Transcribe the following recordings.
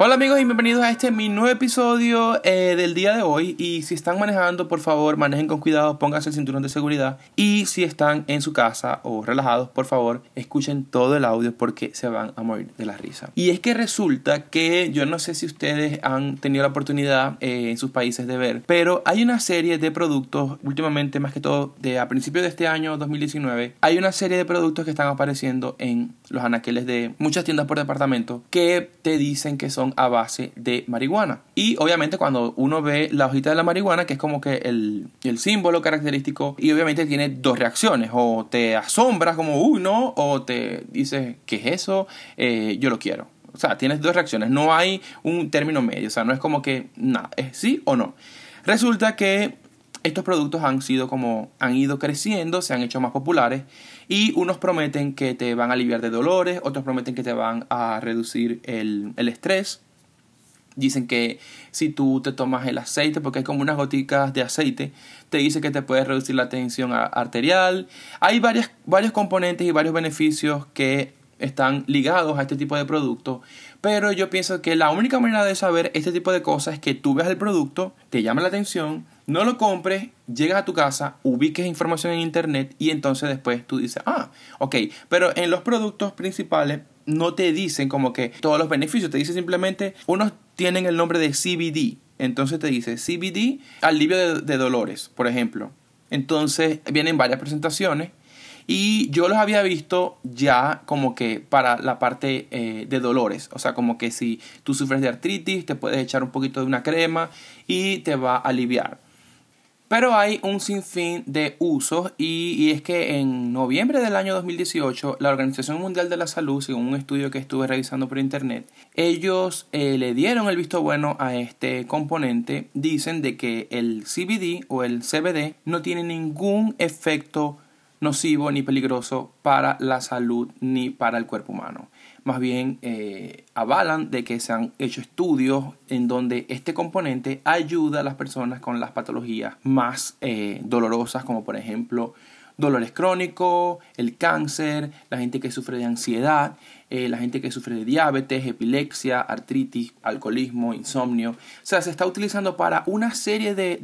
Hola amigos y bienvenidos a este mi nuevo episodio eh, del día de hoy y si están manejando por favor manejen con cuidado, pónganse el cinturón de seguridad y si están en su casa o relajados por favor escuchen todo el audio porque se van a morir de la risa. Y es que resulta que yo no sé si ustedes han tenido la oportunidad eh, en sus países de ver, pero hay una serie de productos últimamente más que todo de a principios de este año 2019 hay una serie de productos que están apareciendo en los anaqueles de muchas tiendas por departamento que te dicen que son a base de marihuana. Y obviamente cuando uno ve la hojita de la marihuana, que es como que el, símbolo característico, y obviamente tiene dos reacciones, o te asombras como, uy, no, o te dices, ¿qué es eso? Eh, yo lo quiero. O sea, tienes dos reacciones, no hay un término medio, o sea, no es como que nada, es sí o no. Resulta que estos productos han sido como han ido creciendo, se han hecho más populares y unos prometen que te van a aliviar de dolores, otros prometen que te van a reducir el, el estrés. Dicen que si tú te tomas el aceite, porque hay como unas goticas de aceite, te dice que te puede reducir la tensión arterial. Hay varias, varios componentes y varios beneficios que están ligados a este tipo de producto. Pero yo pienso que la única manera de saber este tipo de cosas es que tú veas el producto, te llame la atención, no lo compres, llegas a tu casa, ubiques información en internet y entonces después tú dices, ah, ok, pero en los productos principales no te dicen como que todos los beneficios, te dice simplemente, unos tienen el nombre de CBD, entonces te dice CBD, alivio de, dolores, por ejemplo. Entonces vienen varias presentaciones y yo los había visto ya como que para la parte eh, de dolores. O sea, como que si tú sufres de artritis, te puedes echar un poquito de una crema y te va a aliviar. Pero hay un sinfín de usos y, es que en noviembre del año 2018 la Organización Mundial de la Salud, según un estudio que estuve revisando por internet, ellos eh, le dieron el visto bueno a este componente. Dicen de que el CBD o el CBD no tiene ningún efecto nocivo ni peligroso para la salud ni para el cuerpo humano. Más bien eh, avalan de que se han hecho estudios en donde este componente ayuda a las personas con las patologías más eh, dolorosas como por ejemplo dolores crónicos, el cáncer, la gente que sufre de ansiedad, eh, la gente que sufre de diabetes, epilepsia, artritis, alcoholismo, insomnio. O sea, se está utilizando para una serie de,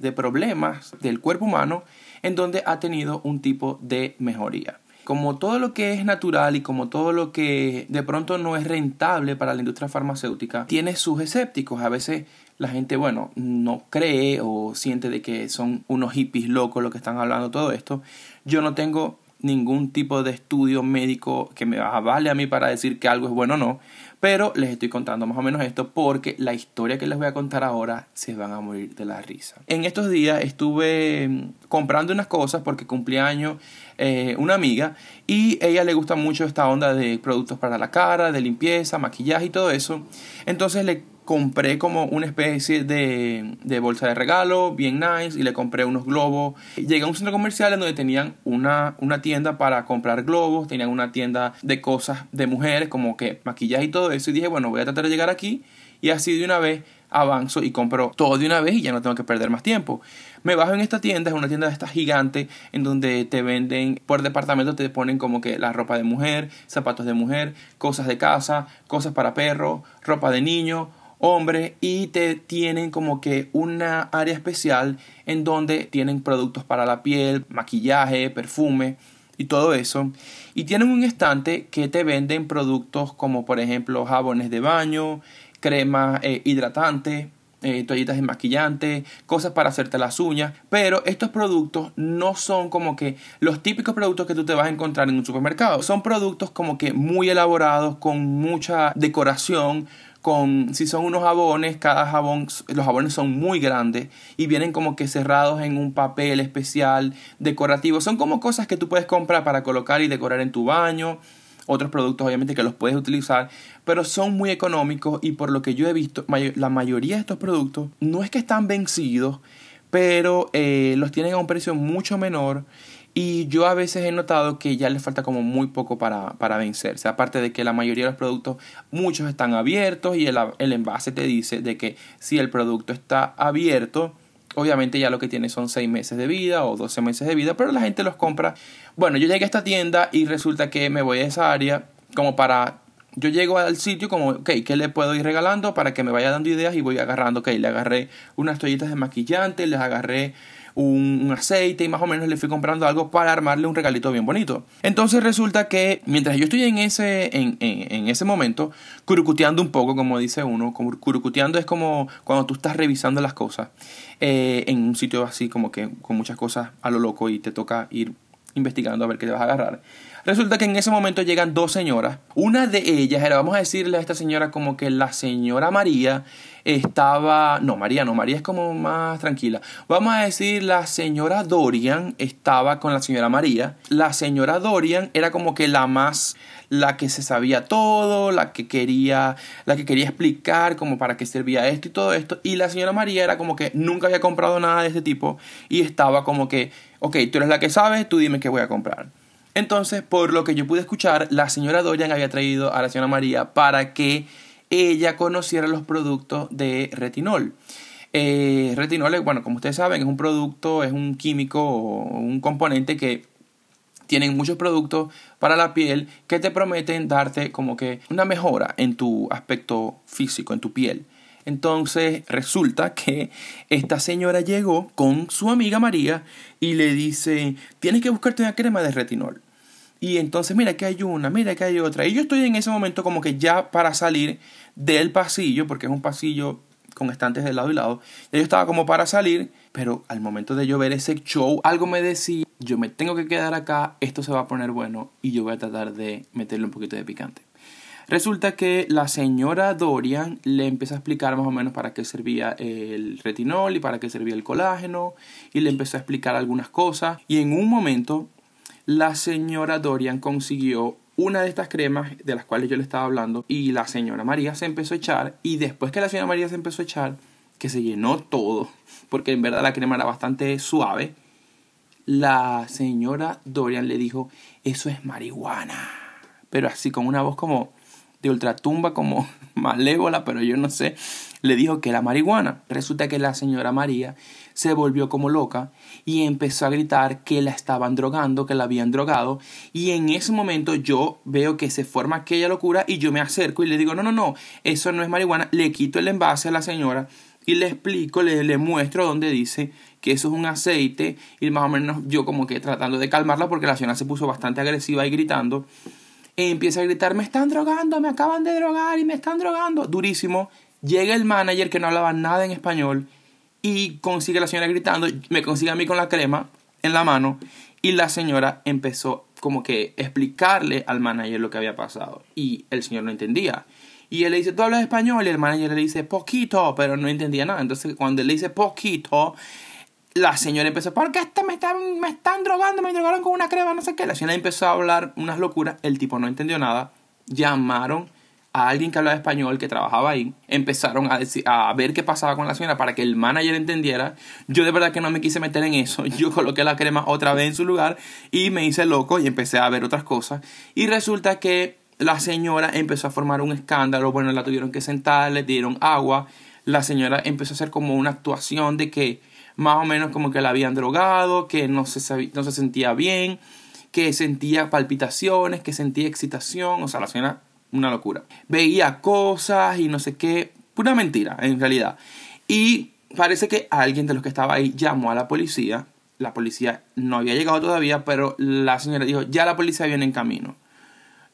de problemas del cuerpo humano en donde ha tenido un tipo de mejoría. Como todo lo que es natural y como todo lo que de pronto no es rentable para la industria farmacéutica, tiene sus escépticos. A veces la gente, bueno, no cree o siente de que son unos hippies locos los que están hablando todo esto. Yo no tengo ningún tipo de estudio médico que me avale a mí para decir que algo es bueno o no, pero les estoy contando más o menos esto porque la historia que les voy a contar ahora se van a morir de la risa. En estos días estuve mm, comprando unas cosas porque cumplía año eh, una amiga y ella le gusta mucho esta onda de productos para la cara, de limpieza, maquillaje y todo eso. Entonces le compré como una especie de, de, bolsa de regalo, bien nice, y le compré unos globos. Llegué a un centro comercial en donde tenían una, una tienda para comprar globos, tenían una tienda de cosas de mujeres, como que maquillaje y todo eso, y dije, bueno, voy a tratar de llegar aquí, y así de una vez avanzo y compro todo de una vez y ya no tengo que perder más tiempo. Me bajo en esta tienda, es una tienda de gigante en donde te venden por departamento, te ponen como que la ropa de mujer, zapatos de mujer, cosas de casa, cosas para perro, ropa de niño, hombre y te tienen como que una área especial en donde tienen productos para la piel, maquillaje, perfume y todo eso. Y tienen un estante que te venden productos como por ejemplo jabones de baño, crema eh, hidratante, eh, toallitas maquillante, cosas para hacerte las uñas, pero estos productos no son como que los típicos productos que tú te vas a encontrar en un supermercado. Son productos como que muy elaborados, con mucha decoración, con, si son unos jabones, cada jabón, los jabones son muy grandes y vienen como que cerrados en un papel especial, decorativo. Son como cosas que tú puedes comprar para colocar y decorar en tu baño. Otros productos obviamente que los puedes utilizar, pero son muy económicos y por lo que yo he visto, la mayoría de estos productos no es que están vencidos, pero eh, los tienen a un precio mucho menor y yo a veces he notado que ya les falta como muy poco para, para vencerse. Aparte de que la mayoría de los productos, muchos están abiertos y el, el envase te dice de que si el producto está abierto, obviamente ya lo que tiene son 6 meses de vida o 12 meses de vida, pero la gente los compra. Bueno, yo llegué a esta tienda y resulta que me voy a esa área como para yo llego al sitio como, ok, ¿qué le puedo ir regalando para que me vaya dando ideas y voy agarrando? Ok, le agarré unas toallitas de maquillante, les agarré un, aceite y más o menos le fui comprando algo para armarle un regalito bien bonito. Entonces resulta que mientras yo estoy en ese, en, en, ese momento, curucuteando un poco, como dice uno, como curucuteando es como cuando tú estás revisando las cosas eh, en un sitio así como que con muchas cosas a lo loco y te toca ir investigando a ver qué te vas a agarrar. Resulta que en ese momento llegan dos señoras. Una de ellas era, vamos a decirle a esta señora como que la señora María estaba... No, María no, María es como más tranquila. Vamos a decir la señora Dorian estaba con la señora María. La señora Dorian era como que la más la que se sabía todo, la que quería, la que quería explicar como para qué servía esto y todo esto. Y la señora María era como que nunca había comprado nada de este tipo y estaba como que, ok, tú eres la que sabes, tú dime qué voy a comprar. Entonces, por lo que yo pude escuchar, la señora Dorian había traído a la señora María para que ella conociera los productos de retinol. Eh, retinol, bueno, como ustedes saben, es un producto, es un químico o un componente que tienen muchos productos para la piel que te prometen darte como que una mejora en tu aspecto físico, en tu piel. Entonces resulta que esta señora llegó con su amiga María y le dice, tienes que buscarte una crema de retinol. Y entonces, mira que hay una, mira que hay otra. Y yo estoy en ese momento como que ya para salir del pasillo, porque es un pasillo con estantes de lado y lado. Yo estaba como para salir, pero al momento de yo ver ese show, algo me decía, yo me tengo que quedar acá, esto se va a poner bueno y yo voy a tratar de meterle un poquito de picante. Resulta que la señora Dorian le empieza a explicar más o menos para qué servía el retinol y para qué servía el colágeno y le empezó a explicar algunas cosas y en un momento la señora Dorian consiguió una de estas cremas de las cuales yo le estaba hablando y la señora María se empezó a echar y después que la señora María se empezó a echar, que se llenó todo, porque en verdad la crema era bastante suave, la señora Dorian le dijo, eso es marihuana, pero así con una voz como de ultratumba, como malévola, pero yo no sé, le dijo que era marihuana. Resulta que la señora María se volvió como loca y empezó a gritar que la estaban drogando, que la habían drogado. Y en ese momento yo veo que se forma aquella locura y yo me acerco y le digo, no, no, no, eso no es marihuana. Le quito el envase a la señora y le explico, le, le muestro donde dice que eso es un aceite y más o menos yo como que tratando de calmarla porque la señora se puso bastante agresiva y gritando. Empieza a gritar, me están drogando, me acaban de drogar y me están drogando. Durísimo. Llega el manager que no hablaba nada en español y consigue a la señora gritando, me consigue a mí con la crema en la mano y la señora empezó como que explicarle al manager lo que había pasado y el señor no entendía. Y él le dice, ¿tú hablas español? Y el manager le dice, poquito, pero no entendía nada. Entonces cuando él le dice poquito, la señora empezó, ¿por qué este me, están, me están drogando? Me drogaron con una crema, no sé qué. La señora empezó a hablar unas locuras, el tipo no entendió nada. Llamaron a alguien que hablaba español que trabajaba ahí, empezaron a, decir, a ver qué pasaba con la señora para que el manager entendiera. Yo de verdad que no me quise meter en eso. Yo coloqué la crema otra vez en su lugar y me hice loco y empecé a ver otras cosas. Y resulta que la señora empezó a formar un escándalo. Bueno, la tuvieron que sentar, le dieron agua. La señora empezó a hacer como una actuación de que más o menos como que la habían drogado, que no se, no se sentía bien, que sentía palpitaciones, que sentía excitación. O sea, la señora una locura. Veía cosas y no sé qué, pura mentira en realidad. Y parece que alguien de los que estaba ahí llamó a la policía. La policía no había llegado todavía, pero la señora dijo, ya la policía viene en camino.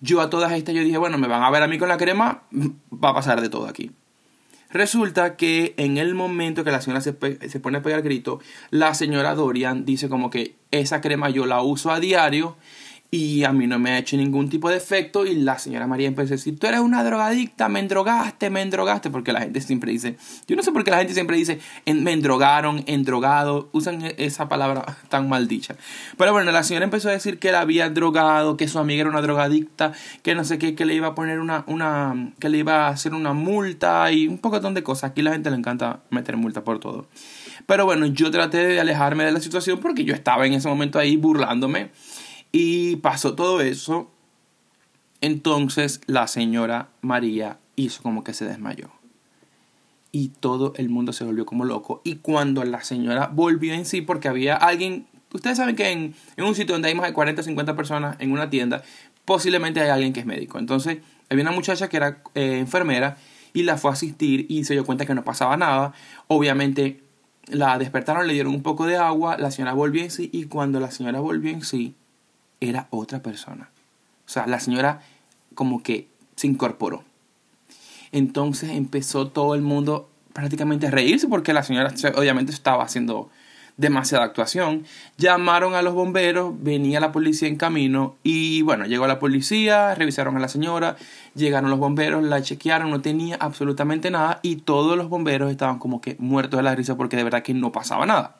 Yo a todas estas yo dije, bueno, me van a ver a mí con la crema, va a pasar de todo aquí. Resulta que en el momento que la señora se, se, pone a pegar grito, la señora Dorian dice como que esa crema yo la uso a diario y a mí no me ha hecho ningún tipo de efecto. Y la señora María empezó a decir, tú eres una drogadicta, me endrogaste, me endrogaste. Porque la gente siempre dice, yo no sé por qué la gente siempre dice, me endrogaron, endrogado. Usan e-, esa palabra tan mal dicha. Pero bueno, la señora empezó a decir que la había drogado, que su amiga era una drogadicta, que no sé qué, que le iba a poner una, una, que le iba a hacer una multa y un poco de cosas. Aquí la gente le encanta meter multa por todo. Pero bueno, yo traté de alejarme de la situación porque yo estaba en ese momento ahí burlándome y pasó todo eso. Entonces la señora María hizo como que se desmayó. Y todo el mundo se volvió como loco. Y cuando la señora volvió en sí, porque había alguien, ustedes saben que en, un sitio donde hay más de 40 o 50 personas en una tienda, posiblemente hay alguien que es médico. Entonces Había una muchacha que era eh, enfermera y la fue a asistir y se dio cuenta que no pasaba nada. Obviamente la despertaron, le dieron un poco de agua, la señora volvió en sí y cuando la señora volvió en sí era otra persona. O sea, la señora como que se incorporó. Entonces empezó todo el mundo prácticamente a reírse porque la señora obviamente estaba haciendo demasiada actuación. Llamaron a los bomberos, venía la policía en camino y bueno, llegó la policía, revisaron a la señora, llegaron los bomberos, la chequearon, no tenía absolutamente nada y todos los bomberos estaban como que muertos de la risa porque de verdad que no pasaba nada.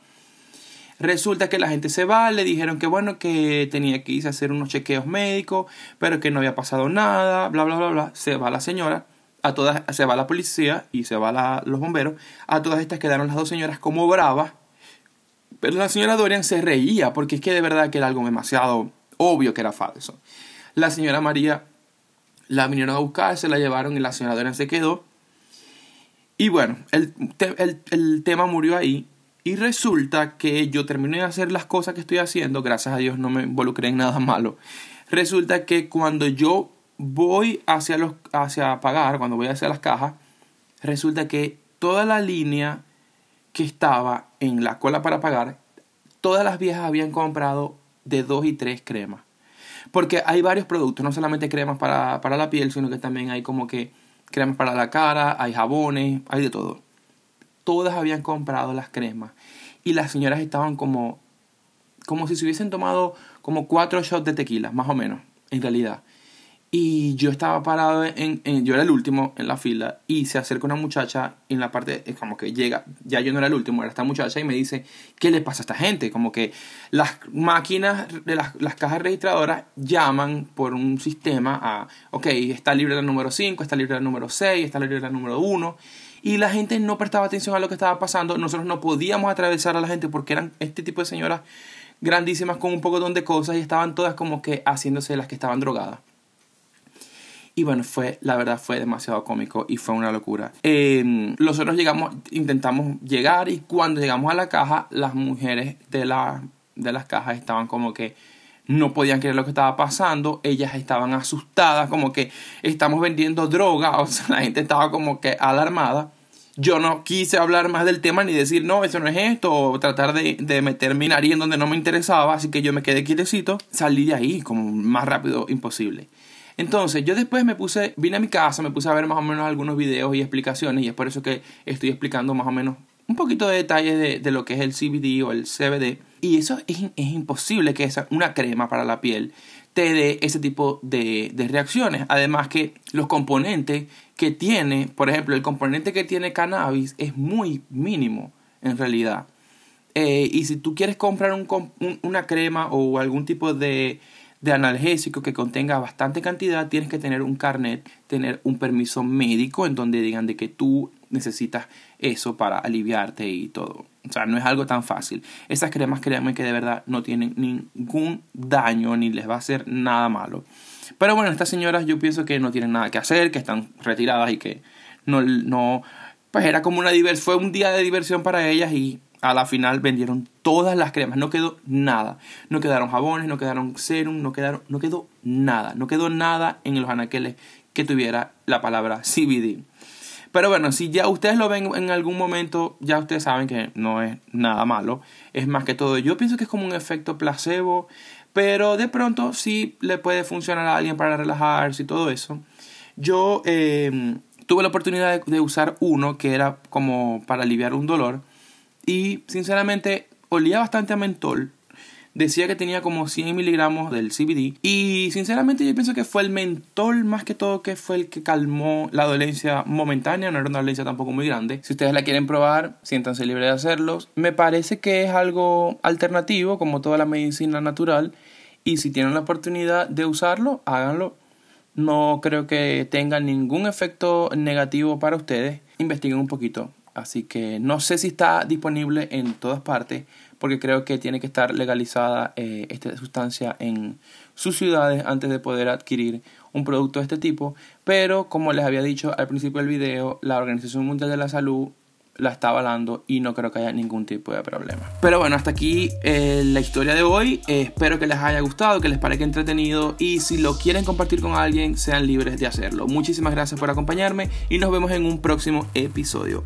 Resulta que la gente se va, le dijeron que bueno, que tenía que irse a hacer unos chequeos médicos, pero que no había pasado nada, bla, bla, bla, bla. Se va la señora, a todas, se va la policía y se va los bomberos. A todas estas quedaron las dos señoras como bravas pero la señora Dorian se reía porque es que de verdad que era algo demasiado obvio que era falso. La señora María la vinieron a buscar, se la llevaron y la señora Dorian se quedó. Y bueno, el, el, tema murió ahí. Y resulta que yo terminé de hacer las cosas que estoy haciendo, gracias a Dios no me involucré en nada malo. Resulta que cuando yo voy hacia, los, hacia pagar, cuando voy hacia las cajas, resulta que toda la línea que estaba en la cola para pagar, todas las viejas habían comprado de dos y tres cremas. Porque hay varios productos, no solamente cremas para, para la piel, sino que también hay como que cremas para la cara, hay jabones, hay de todo. Todas habían comprado las cremas. Y las señoras estaban como, como si se hubiesen tomado como cuatro shots de tequila, más o menos, en realidad. Y yo estaba parado en, Yo era el último en la fila y se acerca una muchacha en la parte... Es como que llega... Ya yo no era el último, era esta muchacha y me dice... ¿Qué le pasa a esta gente? Como que las máquinas de las, las cajas registradoras llaman por un sistema a... Ok, está libre el número 5, está libre el número 6, está libre el número 1 y la gente no prestaba atención a lo que estaba pasando. Nosotros no podíamos atravesar a la gente porque eran este tipo de señoras grandísimas con un poco de cosas y estaban todas como que haciéndose las que estaban drogadas. Y bueno, fue, la verdad fue demasiado cómico y fue una locura. Eh, nosotros llegamos, intentamos llegar y cuando llegamos a la caja, las mujeres de, la, de las cajas estaban como que no podían creer lo que estaba pasando, ellas estaban asustadas, como que estamos vendiendo droga, o sea, la gente estaba como que alarmada. Yo no quise hablar más del tema ni decir, no, eso no es esto, o tratar de, de meter mi nariz en donde no me interesaba, así que yo me quedé quietecito, salí de ahí como más rápido imposible. Entonces, yo después me puse, vine a mi casa, me puse a ver más o menos algunos videos y explicaciones, y es por eso que estoy explicando más o menos un poquito de detalles de, lo que es el CBD o el CBD. Y eso es, es imposible que esa, una crema para la piel te dé ese tipo de, de, reacciones. Además que los componentes que tiene, por ejemplo, el componente que tiene cannabis es muy mínimo en realidad. Eh, y si tú quieres comprar un, una crema o algún tipo de, de analgésico que contenga bastante cantidad, tienes que tener un carnet, tener un permiso médico en donde digan de que tú necesitas eso para aliviarte y todo. O sea, no es algo tan fácil. Esas cremas, créanme que de verdad no tienen ningún daño ni les va a hacer nada malo. Pero bueno, estas señoras yo pienso que no tienen nada que hacer, que están retiradas y que no, no pues era como una diversión, fue un día de diversión para ellas y a la final vendieron todas las cremas, no quedó nada. No quedaron jabones, no quedaron serum, no, quedaron, no quedó nada. No quedó nada en los anaqueles que tuviera la palabra CBD. Pero bueno, si ya ustedes lo ven en algún momento, ya ustedes saben que no es nada malo. Es más que todo, yo pienso que es como un efecto placebo, pero de pronto sí le puede funcionar a alguien para relajarse y todo eso. Yo eh, tuve la oportunidad de usar uno que era como para aliviar un dolor y sinceramente olía bastante a mentol. Decía que tenía como 100 miligramos del CBD. Y sinceramente yo pienso que fue el mentol más que todo que fue el que calmó la dolencia momentánea. No era una dolencia tampoco muy grande. Si ustedes la quieren probar, siéntanse libres de hacerlos. Me parece que es algo alternativo como toda la medicina natural. Y si tienen la oportunidad de usarlo, háganlo. No creo que tenga ningún efecto negativo para ustedes. Investiguen un poquito Así que no sé si está disponible en todas partes, porque creo que tiene que estar legalizada eh, esta sustancia en sus ciudades antes de poder adquirir un producto de este tipo. Pero como les había dicho al principio del video, la Organización Mundial de la Salud la está avalando y no creo que haya ningún tipo de problema. Pero bueno, hasta aquí eh, la historia de hoy. Eh, espero que les haya gustado, que les parezca entretenido y si lo quieren compartir con alguien, sean libres de hacerlo. Muchísimas gracias por acompañarme y nos vemos en un próximo episodio.